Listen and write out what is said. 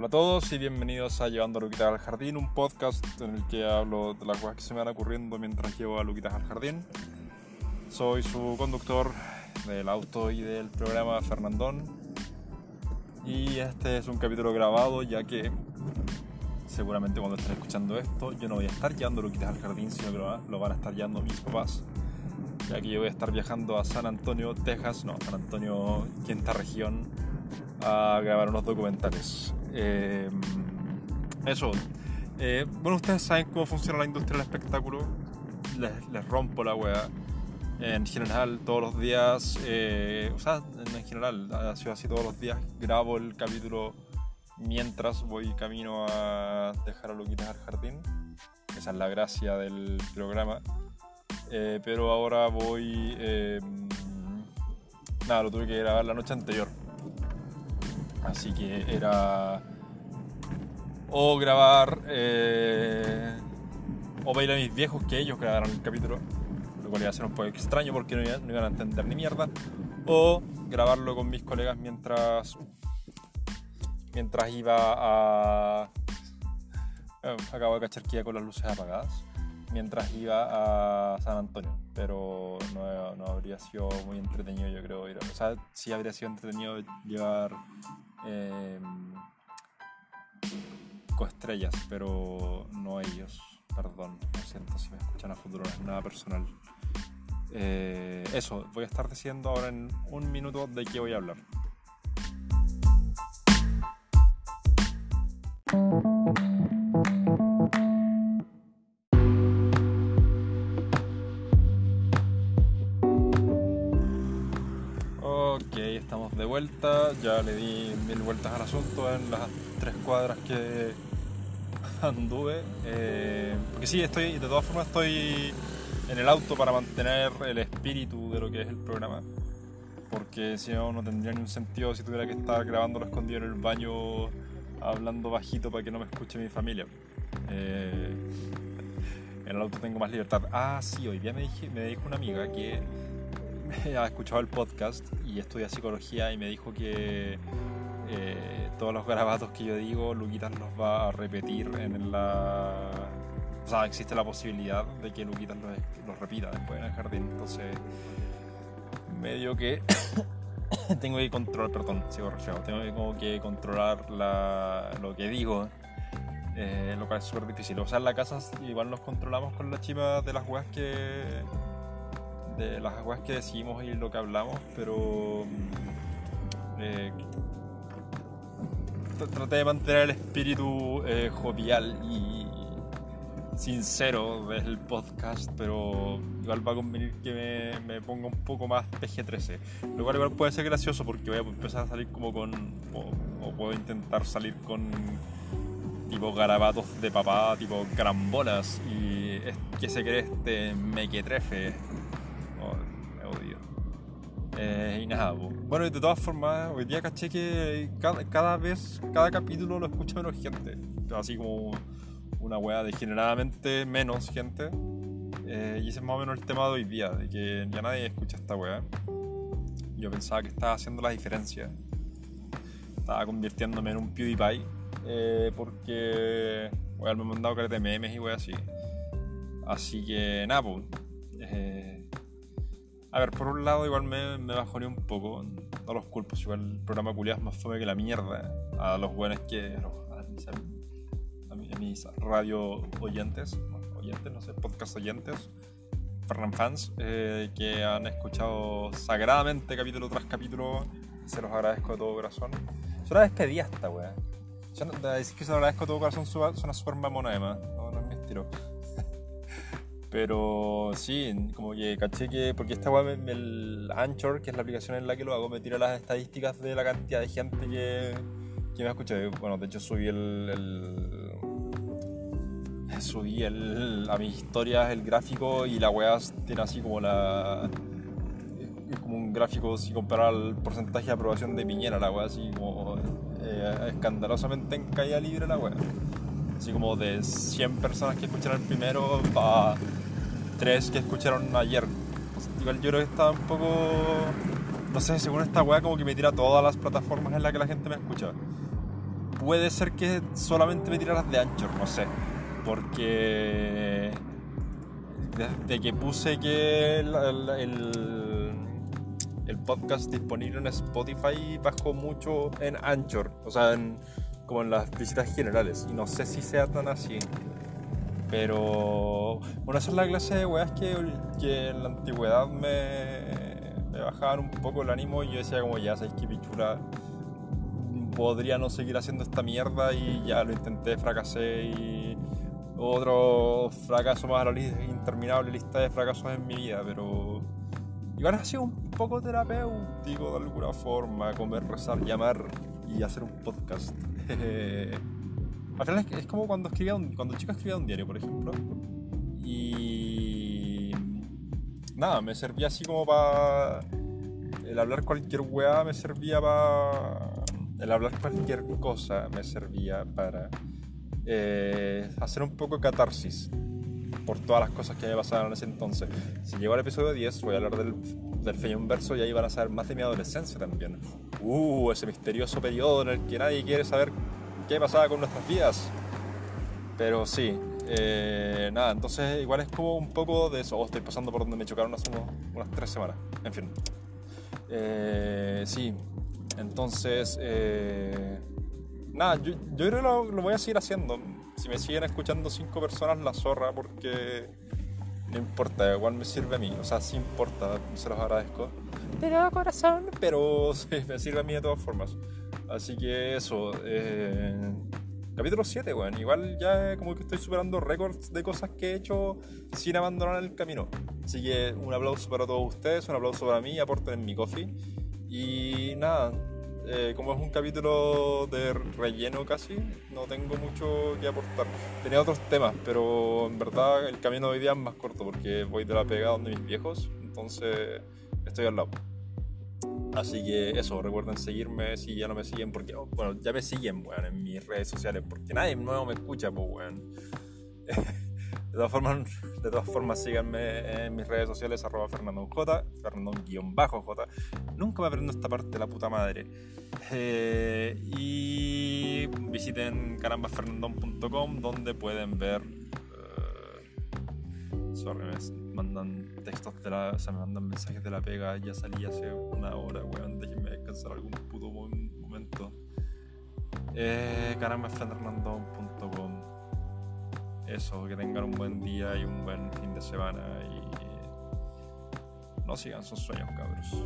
Hola a todos y bienvenidos a Llevando a Luquitas al Jardín, un podcast en el que hablo de las cosas que se me van ocurriendo mientras llevo a Luquitas al Jardín. Soy su conductor del auto y del programa Fernandón. Y este es un capítulo grabado ya que seguramente cuando estén escuchando esto yo no voy a estar llevando Luquitas al Jardín, sino que lo van a estar llevando mis papás. Ya que yo voy a estar viajando a San Antonio, Texas, no, San Antonio, quinta región, a grabar unos documentales. Eh, eso. Eh, bueno, ustedes saben cómo funciona la industria del espectáculo. Les, rompo la wea. En general, todos los días, eh, o sea, en general, ha sido así todos los días. Grabo el capítulo mientras voy camino a dejar a Luquitas al jardín. Esa es la gracia del programa. pero ahora voy. nada, lo tuve que grabar la noche anterior Así que era o grabar eh, o bailar a mis viejos que ellos grabaron el capítulo, lo cual iba a ser un poco extraño porque no, iban a entender ni mierda, o grabarlo con mis colegas mientras mientras iba a eh, acabo de cachar que iba con las luces apagadas mientras iba a San Antonio pero no, no habría sido muy entretenido yo creo ir, o sea sí habría sido entretenido llevar eh, coestrellas, pero no ellos. Perdón, lo siento si me escuchan a futuro, no es nada personal. Eh, eso, voy a estar diciendo ahora en un minuto de qué voy a hablar. De vuelta, ya le di mil vueltas al asunto en las tres cuadras que anduve. Eh, porque sí, estoy, de todas formas estoy en el auto para mantener el espíritu de lo que es el programa. Porque si no, no tendría ningún sentido si tuviera que estar grabándolo escondido en el baño, hablando bajito para que no me escuche mi familia. Eh, en el auto tengo más libertad. Ah, sí, hoy día me, me dijo una amiga que ha escuchado el podcast y estudia psicología y me dijo que eh, todos los garabatos que yo digo, Luquitas los va a repetir en la... O sea, existe la posibilidad de que Luquitas los, repita después en el jardín. Entonces, medio que tengo que controlar, perdón, sigo tengo que, controlar lo que digo. Eh, lo cual es súper difícil. O sea, en la casa igual nos controlamos con las chivas de las weas que de las aguas que decimos y lo que hablamos, pero mm, eh, traté de mantener el espíritu eh, jovial y sincero del podcast, pero igual va a convenir que me, ponga un poco más PG-13, lo cual igual puede ser gracioso porque voy a empezar a salir como con, o, puedo intentar salir con tipo garabatos de papá, tipo carambolas y es, que se cree este mequetrefe eh, y nada, bueno, y de todas formas, hoy día caché que cada, vez, cada capítulo lo escucha menos gente. Así como una weá degeneradamente menos gente. Eh, y ese es más o menos el tema de hoy día, de que ya nadie escucha esta weá. Yo pensaba que estaba haciendo la diferencia. Estaba convirtiéndome en un PewDiePie. Eh, porque weá, me han mandado caras de memes y weá así. Así que nada, pues. A ver, por un lado igual me, me bajoné un poco, no los culpos, igual el programa culiado es más fome que la mierda a los buenos que a, mis, radio oyentes, oyentes, no sé, podcast oyentes, Fernan fans, eh, que han escuchado sagradamente capítulo tras capítulo, se los agradezco de todo corazón. Es una despedida esta wea. decir que se los agradezco de todo corazón suena súper mamona además, no, no es mi estilo. Pero sí, como que caché que, porque esta web, el Anchor, que es la aplicación en la que lo hago, me tira las estadísticas de la cantidad de gente que, que me escucha. Bueno, de hecho subí el, subí el, a mis historias el gráfico y la weá tiene así como la como un gráfico si comparar el porcentaje de aprobación de Piñera la weá así como eh, escandalosamente en caída libre la weá así como de 100 personas que escucharon el primero para tres que escucharon ayer. igual yo creo que está un poco. No sé, según esta weá, como que me tira todas las plataformas en las que la gente me escucha. puede ser que solamente me tiraras de Anchor, no sé. Porque desde que puse que el, el, el, podcast disponible en Spotify bajó mucho en Anchor, o sea, en, como en las visitas generales. Y no sé si sea tan así. Pero bueno, esa es la clase de weas que, en la antigüedad me, me bajaban un poco el ánimo y yo decía como ya sabéis que pichura podría no seguir haciendo esta mierda y ya lo intenté, fracasé y otro fracaso más a la interminable lista de fracasos en mi vida, pero igual ha sido un poco terapéutico de alguna forma, comer, rezar, llamar y hacer un podcast. Al final es, como cuando escribía un, cuando chico escribía un diario, por ejemplo. Y nada, me servía así como para el hablar cualquier weá me servía para el hablar cualquier cosa me servía para eh, hacer un poco de catarsis por todas las cosas que me pasaron en ese entonces. Si llego al episodio 10, voy a hablar del, del Verso y ahí van a saber más de mi adolescencia también. Uh, ese misterioso periodo en el que nadie quiere saber qué pasaba con nuestras vidas. Pero sí, eh, nada, entonces igual es como un poco de eso. Oh, estoy pasando por donde me chocaron hace unas tres semanas. En fin. Eh, sí, entonces, eh, nada, yo, yo, creo que lo, lo, voy a seguir haciendo. Si me siguen escuchando cinco personas, la zorra, porque no importa, igual me sirve a mí. O sea, sí importa, se los agradezco. De todo corazón, pero sí, me sirve a mí de todas formas. Así que eso. Eh, capítulo 7, bueno, igual ya como que estoy superando récords de cosas que he hecho sin abandonar el camino. Así que un aplauso para todos ustedes, un aplauso para mí, aporten en mi coffee. Y nada, eh, como es un capítulo de relleno casi, no tengo mucho que aportar. Tenía otros temas, pero en verdad el camino de hoy día es más corto porque voy de la pega donde mis viejos, entonces estoy al lado. Así que eso, recuerden seguirme si ya no me siguen, porque, oh, bueno, ya me siguen, bueno, en mis redes sociales, porque nadie nuevo me escucha, pues, bueno. De todas formas, de todas formas síganme en mis redes sociales, arroba fernandoj, fernandón-j. Nunca me aprendo esta parte de la puta madre. Eh, y visiten carambafernandón.com donde pueden ver... Sorry, me mandan textos de la... O sea, me mandan mensajes de la pega. Ya salí hace una hora, weón. Déjenme descansar algún puto momento. Eh, carambafernandón.com eso, que tengan un buen día y un buen fin de semana y no sigan sus sueños, cabros.